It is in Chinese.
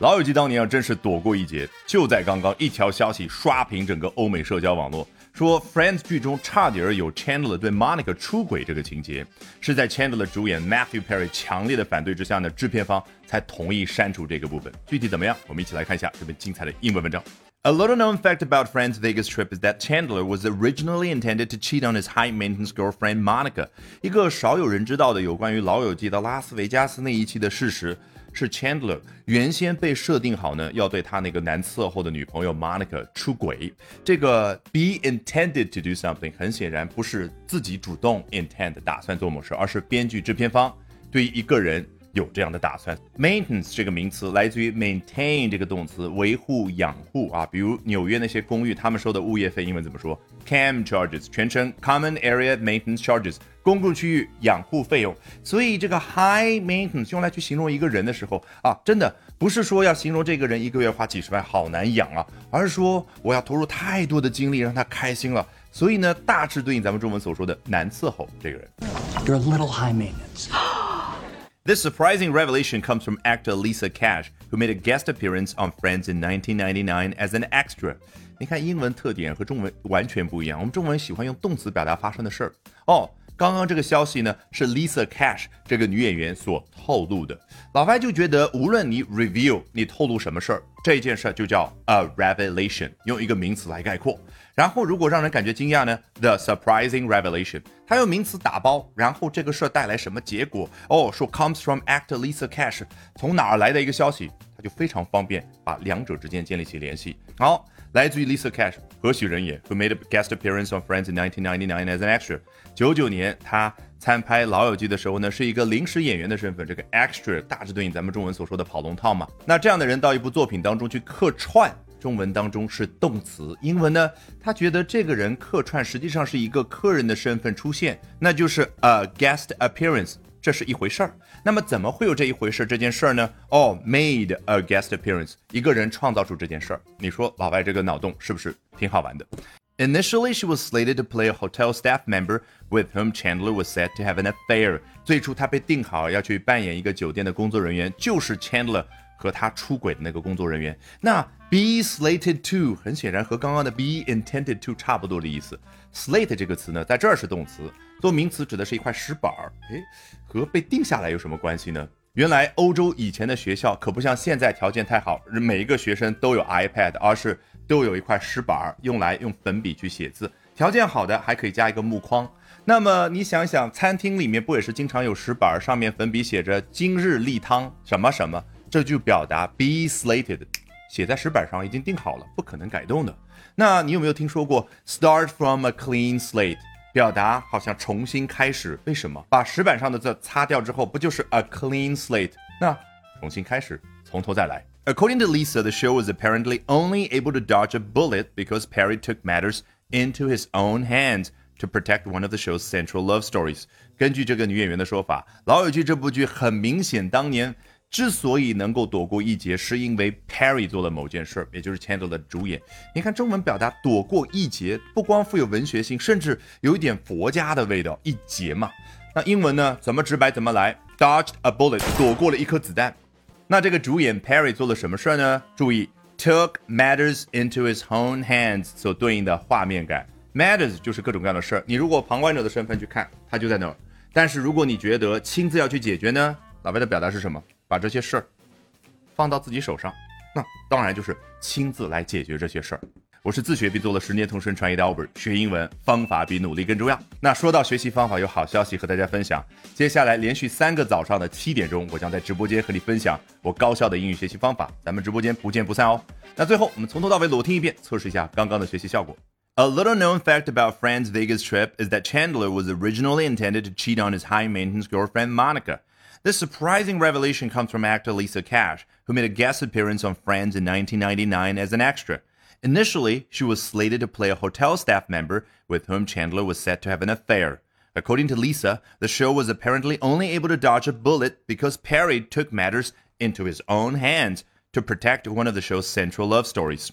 老友记当年啊，真是躲过一劫。就在刚刚，一条消息刷屏整个欧美社交网络，说《Friends》剧中差点有 Chandler 对 Monica 出轨这个情节，是在 Chandler 主演 Matthew Perry 强烈的反对之下呢，制片方才同意删除这个部分。具体怎么样，我们一起来看一下这篇精彩的英文文章。A little known fact about Friends' Vegas trip is that Chandler was originally intended to cheat on his high maintenance girlfriend Monica。一个少有人知道的有关于老友记的拉斯维加斯那一期的事实。是 Chandler 原先被设定好呢，要对他那个男伺候的女朋友 Monica 出轨。这个 be intended to do something 很显然不是自己主动 intend 打算做某事，而是编剧制片方对于一个人。有这样的打算。Maintenance 这个名词来自于 maintain 这个动词，维护、养护啊。比如纽约那些公寓，他们收的物业费英文怎么说？CAM charges，全称 Common Area Maintenance Charges，公共区域养护费用。所以这个 high maintenance 用来去形容一个人的时候啊，真的不是说要形容这个人一个月花几十万好难养啊，而是说我要投入太多的精力让他开心了。所以呢，大致对应咱们中文所说的难伺候这个人。You're a little high maintenance. This surprising revelation comes from actor Lisa Cash, who made a guest appearance on Friends in 1999 as an extra. 你看，英文特点和中文完全不一样。我们中文喜欢用动词表达发生的事儿。哦， 刚刚这个消息呢，是 Lisa Cash 这个女演员所透露的。老白就觉得，无论你 reveal 你透露什么事儿，这件事儿就叫 a revelation，用一个名词来概括。然后，如果让人感觉惊讶呢？The surprising revelation，它用名词打包，然后这个事儿带来什么结果？哦，说 comes from actor Lisa Cash，从哪儿来的一个消息？它就非常方便把两者之间建立起联系。好，来自于 Lisa Cash，何许人也？Who made a guest appearance on Friends in 1999 as an extra？九九年，他参拍《老友记》的时候呢，是一个临时演员的身份。这个 extra 大致对应咱们中文所说的跑龙套嘛。那这样的人到一部作品当中去客串。中文当中是动词，英文呢？他觉得这个人客串实际上是一个客人的身份出现，那就是 a guest appearance，这是一回事儿。那么怎么会有这一回事儿？这件事儿呢？哦，made a guest appearance，一个人创造出这件事儿。你说老外这个脑洞是不是挺好玩的？Initially, she was slated to play a hotel staff member with whom Chandler was said to have an affair。最初她被定好要去扮演一个酒店的工作人员，就是 Chandler。和他出轨的那个工作人员，那 be slated to 很显然和刚刚的 be intended to 差不多的意思。slate 这个词呢，在这儿是动词，做名词指的是一块石板儿。诶，和被定下来有什么关系呢？原来欧洲以前的学校可不像现在条件太好，每一个学生都有 iPad，而是都有一块石板儿，用来用粉笔去写字。条件好的还可以加一个木框。那么你想想，餐厅里面不也是经常有石板儿，上面粉笔写着今日例汤什么什么？这就表达 be slated，写在石板上已经定好了，不可能改动的。那你有没有听说过 start from a clean slate，表达好像重新开始？为什么把石板上的字擦掉之后，不就是 a clean slate？那重新开始，从头再来。According to Lisa, the show was apparently only able to dodge a bullet because Perry took matters into his own hands to protect one of the show's central love stories。根据这个女演员的说法，《老友记》这部剧很明显当年。之所以能够躲过一劫，是因为 Perry 做了某件事，也就是 Chandler 的主演。你看中文表达“躲过一劫”，不光富有文学性，甚至有一点佛家的味道。一劫嘛，那英文呢？怎么直白怎么来？Dodged a bullet，躲过了一颗子弹。那这个主演 Perry 做了什么事儿呢？注意，took matters into his own hands 所对应的画面感。Matters 就是各种各样的事儿。你如果旁观者的身份去看，他就在那儿。但是如果你觉得亲自要去解决呢？老外的表达是什么？把这些事儿放到自己手上，那当然就是亲自来解决这些事儿。我是自学并做了十年同声传译的 Albert，学英文方法比努力更重要。那说到学习方法，有好消息和大家分享。接下来连续三个早上的七点钟，我将在直播间和你分享我高效的英语学习方法。咱们直播间不见不散哦。那最后我们从头到尾裸听一遍，测试一下刚刚的学习效果。A little known fact about Fran's Vegas trip is that Chandler was originally intended to cheat on his high maintenance girlfriend Monica. This surprising revelation comes from actor Lisa Cash, who made a guest appearance on Friends in 1999 as an extra. Initially, she was slated to play a hotel staff member with whom Chandler was set to have an affair. According to Lisa, the show was apparently only able to dodge a bullet because Perry took matters into his own hands to protect one of the show's central love stories.